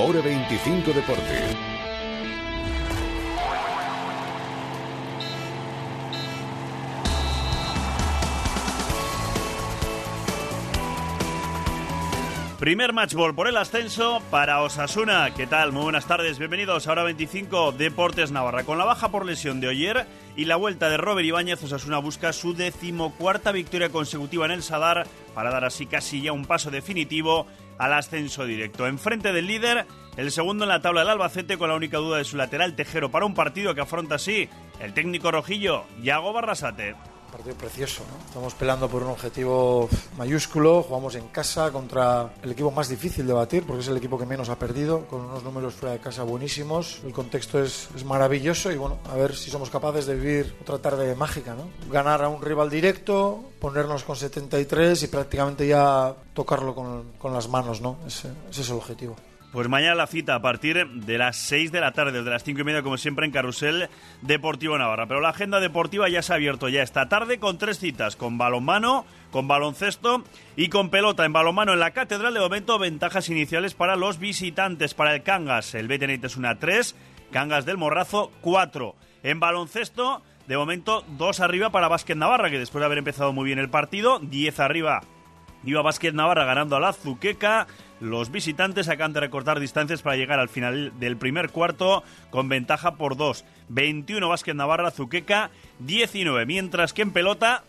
Hora 25 Deporte. Primer match ball por el ascenso para Osasuna. ¿Qué tal? Muy buenas tardes. Bienvenidos a Hora 25 Deportes Navarra. Con la baja por lesión de Oyer y la vuelta de Robert Ibáñez, Osasuna busca su decimocuarta victoria consecutiva en el Sadar para dar así casi ya un paso definitivo al ascenso directo. Enfrente del líder, el segundo en la tabla del Albacete con la única duda de su lateral Tejero para un partido que afronta así el técnico rojillo, Yago Barrasate. Partido precioso, ¿no? Estamos peleando por un objetivo mayúsculo, jugamos en casa contra el equipo más difícil de batir, porque es el equipo que menos ha perdido, con unos números fuera de casa buenísimos, el contexto es, maravilloso y bueno, a ver si somos capaces de vivir otra tarde mágica, ¿no? Ganar a un rival directo, ponernos con 73 y prácticamente ya tocarlo con, las manos, ¿no? Ese es el objetivo. Pues mañana la cita a partir de las 6 de la tarde, desde las 5 y media, como siempre, en Carrusel Deportivo Navarra. Pero la agenda deportiva ya se ha abierto ya esta tarde con tres citas: con balonmano, con baloncesto y con pelota. En balonmano, en la Catedral de momento, ventajas iniciales para los visitantes. Para el Cangas, el BTNIT es una 3, Cangas del Morrazo 4. En baloncesto, de momento, 2 arriba para Básquet Navarra, que después de haber empezado muy bien el partido, 10 arriba. Iba Básquet Navarra ganando a la Zuqueca. Los visitantes acaban de recortar distancias para llegar al final del primer cuarto con ventaja por 2. 21 Básquet Navarra, Zuqueca 19. Mientras que en pelota,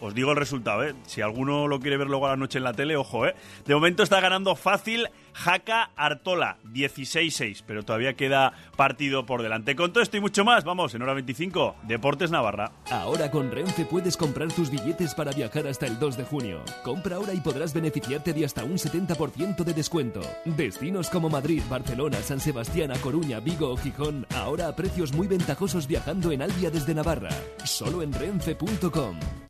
os digo el resultado, ¿eh? Si alguno lo quiere ver luego a la noche en la tele, ojo, ¿eh? De momento está ganando fácil Jaca Artola, 16-6, pero todavía queda partido por delante. Con todo esto y mucho más, vamos, en hora 25, Deportes Navarra. Ahora con Renfe puedes comprar tus billetes para viajar hasta el 2 de junio. Compra ahora y podrás beneficiarte de hasta un 70% de descuento. Destinos como Madrid, Barcelona, San Sebastián, A Coruña, Vigo o Gijón, ahora a precios muy ventajosos viajando en Albia desde Navarra. Solo en renfe.com.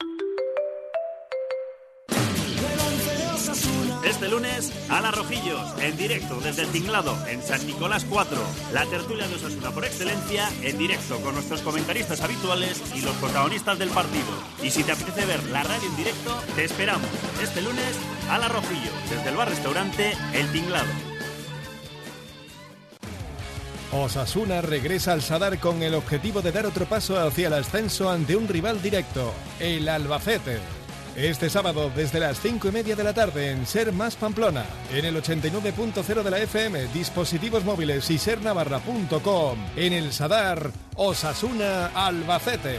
Este lunes, Ala Rojillos, en directo desde el Tinglado, en San Nicolás 4. La tertulia de Osasuna por excelencia, en directo con nuestros comentaristas habituales y los protagonistas del partido. Y si te apetece ver la radio en directo, te esperamos. Este lunes, Ala Rojillos, desde el bar-restaurante El Tinglado. Osasuna regresa al Sadar con el objetivo de dar otro paso hacia el ascenso ante un rival directo, el Albacete. Este sábado desde las 5 y media de la tarde en Ser Más Pamplona, en el 89.0 de la FM, dispositivos móviles y sernavarra.com, en el Sadar, Osasuna Albacete.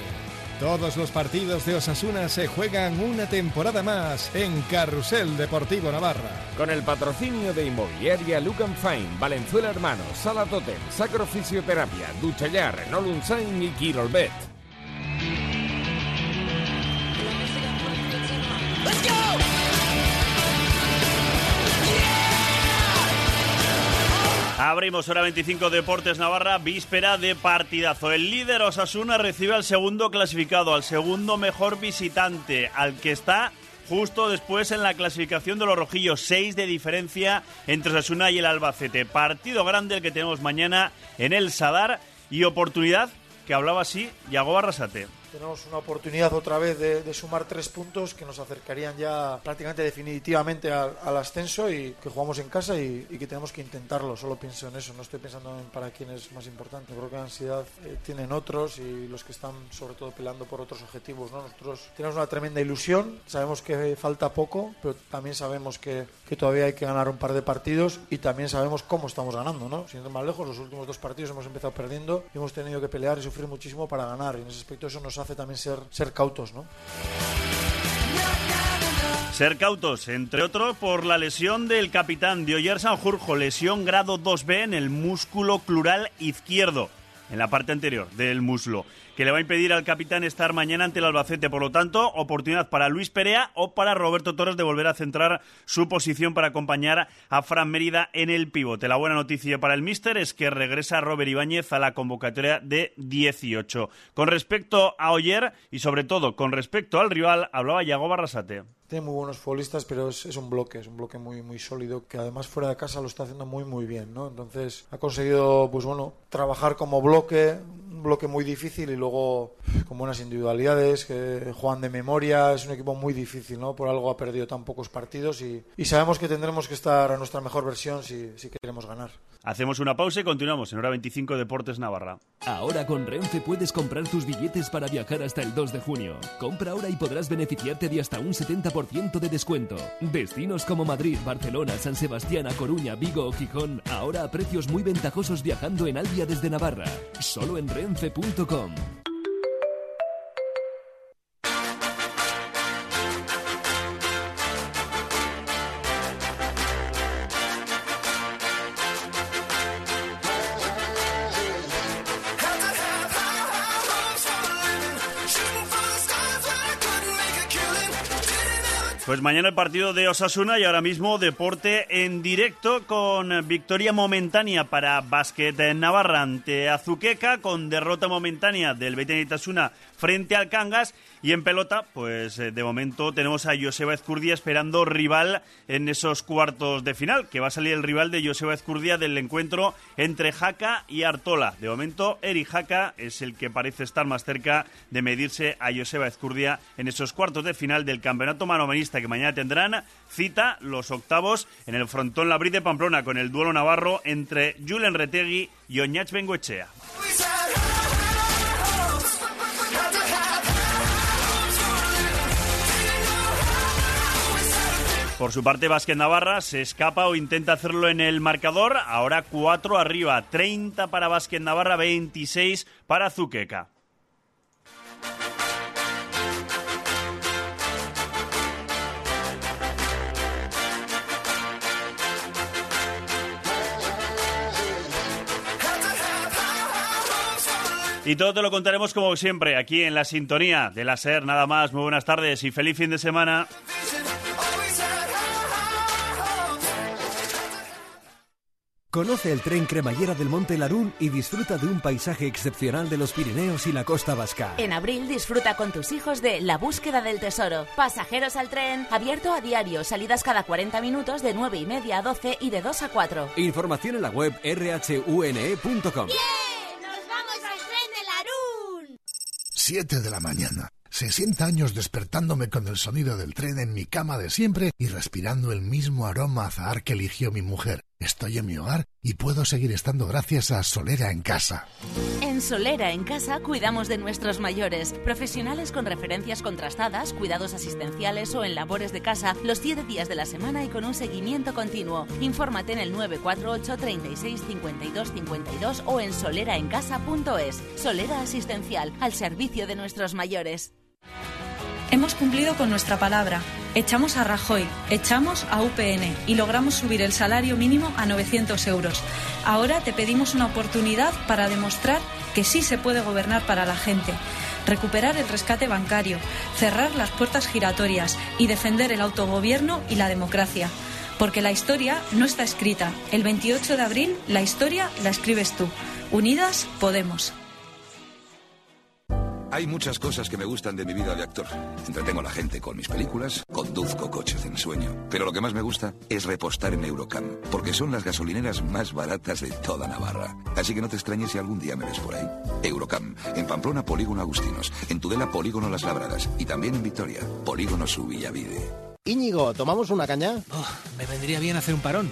Todos los partidos de Osasuna se juegan una temporada más en Carrusel Deportivo Navarra. Con el patrocinio de Inmobiliaria Lucan Fine, Valenzuela Hermanos, Sala Totem, Sacro Fisioterapia, Duchayar, Renault Unsain y Quirolbet. Abrimos hora 25 Deportes Navarra, víspera de partidazo. El líder Osasuna recibe al segundo clasificado, al segundo mejor visitante, al que está justo después en la clasificación de los rojillos. Seis de diferencia entre Osasuna y el Albacete. Partido grande el que tenemos mañana en el Sadar y oportunidad que hablaba así Yago Barrasate. Tenemos una oportunidad otra vez de, de, sumar tres puntos que nos acercarían ya prácticamente definitivamente al, al ascenso y que jugamos en casa y, y, que tenemos que intentarlo. Solo pienso en eso, no estoy pensando en para quién es más importante. Creo que la ansiedad eh, tienen otros y los que están sobre todo peleando por otros objetivos. ¿no? Nosotros tenemos una tremenda ilusión, sabemos que falta poco, pero también sabemos que, que todavía hay que ganar un par de partidos y también sabemos cómo estamos ganando. ¿no? Siendo más lejos, los últimos dos partidos hemos empezado perdiendo y hemos tenido que pelear y sufrir muchísimo para ganar. Y en ese aspecto eso nos hace también ser, ser cautos, ¿no? Ser cautos, entre otros, por la lesión del capitán de Oyer Sanjurjo, lesión grado 2B en el músculo plural izquierdo, en la parte anterior del muslo, que le va a impedir al capitán estar mañana ante el Albacete. Por lo tanto, oportunidad para Luis Perea o para Roberto Torres de volver a centrar su posición para acompañar a Fran Mérida en el pivote. La buena noticia para el míster es que regresa Robert Ibáñez a la convocatoria de 18. Con respecto a Oyer y sobre todo con respecto al rival, hablaba Yago Barrasate. Tiene muy buenos futbolistas, pero es, es, un bloque, es un bloque muy muy sólido que además fuera de casa lo está haciendo muy muy bien, ¿no? Entonces ha conseguido, pues bueno, trabajar como bloque, un bloque muy difícil y luego con buenas individualidades, que juegan de memoria, es un equipo muy difícil, ¿no? Por algo ha perdido tan pocos partidos y, sabemos que tendremos que estar a nuestra mejor versión si, si queremos ganar. Hacemos una pausa y continuamos en hora 25 Deportes Navarra. Ahora con Renfe puedes comprar tus billetes para viajar hasta el 2 de junio. Compra ahora y podrás beneficiarte de hasta un 70% de descuento. Destinos como Madrid, Barcelona, San Sebastián, A Coruña, Vigo o Gijón, ahora a precios muy ventajosos viajando en Albia desde Navarra. Solo en renfe.com. Pues mañana el partido de Osasuna y ahora mismo deporte en directo con victoria momentánea para Básquet Navarra ante Azuqueca, con derrota momentánea del Betis Osasuna frente al Cangas y en pelota, pues eh, de momento tenemos a Joseba Ezcurdia esperando rival en esos cuartos de final, que va a salir el rival de Joseba Ezcurdia del encuentro entre Jaca y Artola. De momento, Eri Jaca es el que parece estar más cerca de medirse a Joseba Ezcurdia en esos cuartos de final del campeonato manomanista que mañana tendrán cita los octavos en el frontón Labrit de Pamplona con el duelo navarro entre Julen Retegui y Oñach Bengoechea. Por su parte, Vázquez Navarra se escapa o intenta hacerlo en el marcador. Ahora 4 arriba, 30 para Vázquez Navarra, 26 para Zuqueca. Y todo te lo contaremos como siempre aquí en la sintonía de la SER. Nada más, muy buenas tardes y feliz fin de semana. Conoce el tren cremallera del Monte Larún y disfruta de un paisaje excepcional de los Pirineos y la costa vasca. En abril disfruta con tus hijos de La búsqueda del tesoro. Pasajeros al tren, abierto a diario, salidas cada 40 minutos de 9 y media a 12 y de 2 a 4. Información en la web rhune.com. ¡Nos vamos al tren de Larún! 7 de la mañana. 60 años despertándome con el sonido del tren en mi cama de siempre y respirando el mismo aroma azahar que eligió mi mujer. Estoy en mi hogar y puedo seguir estando gracias a Solera en casa. En Solera en casa cuidamos de nuestros mayores, profesionales con referencias contrastadas, cuidados asistenciales o en labores de casa los 7 días de la semana y con un seguimiento continuo. Infórmate en el 948 36 52 52 o en soleraencasa.es. Solera Asistencial, al servicio de nuestros mayores. Hemos cumplido con nuestra palabra. Echamos a Rajoy, echamos a UPN y logramos subir el salario mínimo a 900 euros. Ahora te pedimos una oportunidad para demostrar que sí se puede gobernar para la gente. Recuperar el rescate bancario, cerrar las puertas giratorias y defender el autogobierno y la democracia. Porque la historia no está escrita. El 28 de abril la historia la escribes tú. Unidas podemos. Hay muchas cosas que me gustan de mi vida de actor. Entretengo a la gente con mis películas, conduzco coches en sueño. Pero lo que más me gusta es repostar en Eurocam, porque son las gasolineras más baratas de toda Navarra. Así que no te extrañes si algún día me ves por ahí. Eurocam, en Pamplona, Polígono Agustinos, en Tudela, Polígono Las Labradas y también en Vitoria, Polígono Subillavide. Íñigo, ¿tomamos una caña? Oh, me vendría bien hacer un parón.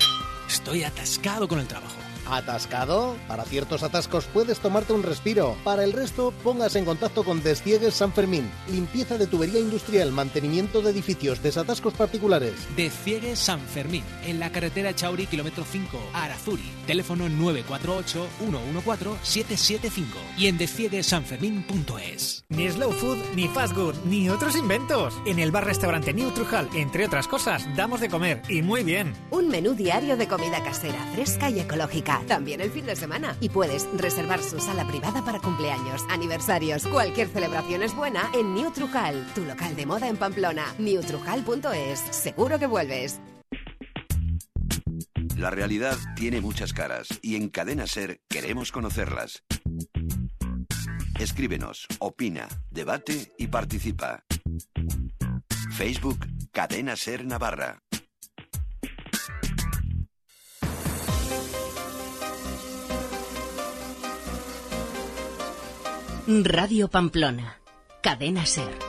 Estoy atascado con el trabajo. ¿Atascado? Para ciertos atascos puedes tomarte un respiro. Para el resto, póngase en contacto con Desciegues San Fermín. Limpieza de tubería industrial, mantenimiento de edificios, desatascos particulares. Desciegues San Fermín, en la carretera Chauri, kilómetro 5, Arazuri. Teléfono 948-114-775 y en descieguesanfermín.es. Ni slow food, ni fast food, ni otros inventos. En el bar-restaurante New Trujal, entre otras cosas, damos de comer y muy bien. Un menú diario de comida casera, fresca y ecológica también el fin de semana. Y puedes reservar su sala privada para cumpleaños, aniversarios. Cualquier celebración es buena en New Trujal, tu local de moda en Pamplona. newtrujal.es. Seguro que vuelves. La realidad tiene muchas caras y en Cadena Ser queremos conocerlas. Escríbenos, opina, debate y participa. Facebook Cadena Ser Navarra. Radio Pamplona. Cadena Ser.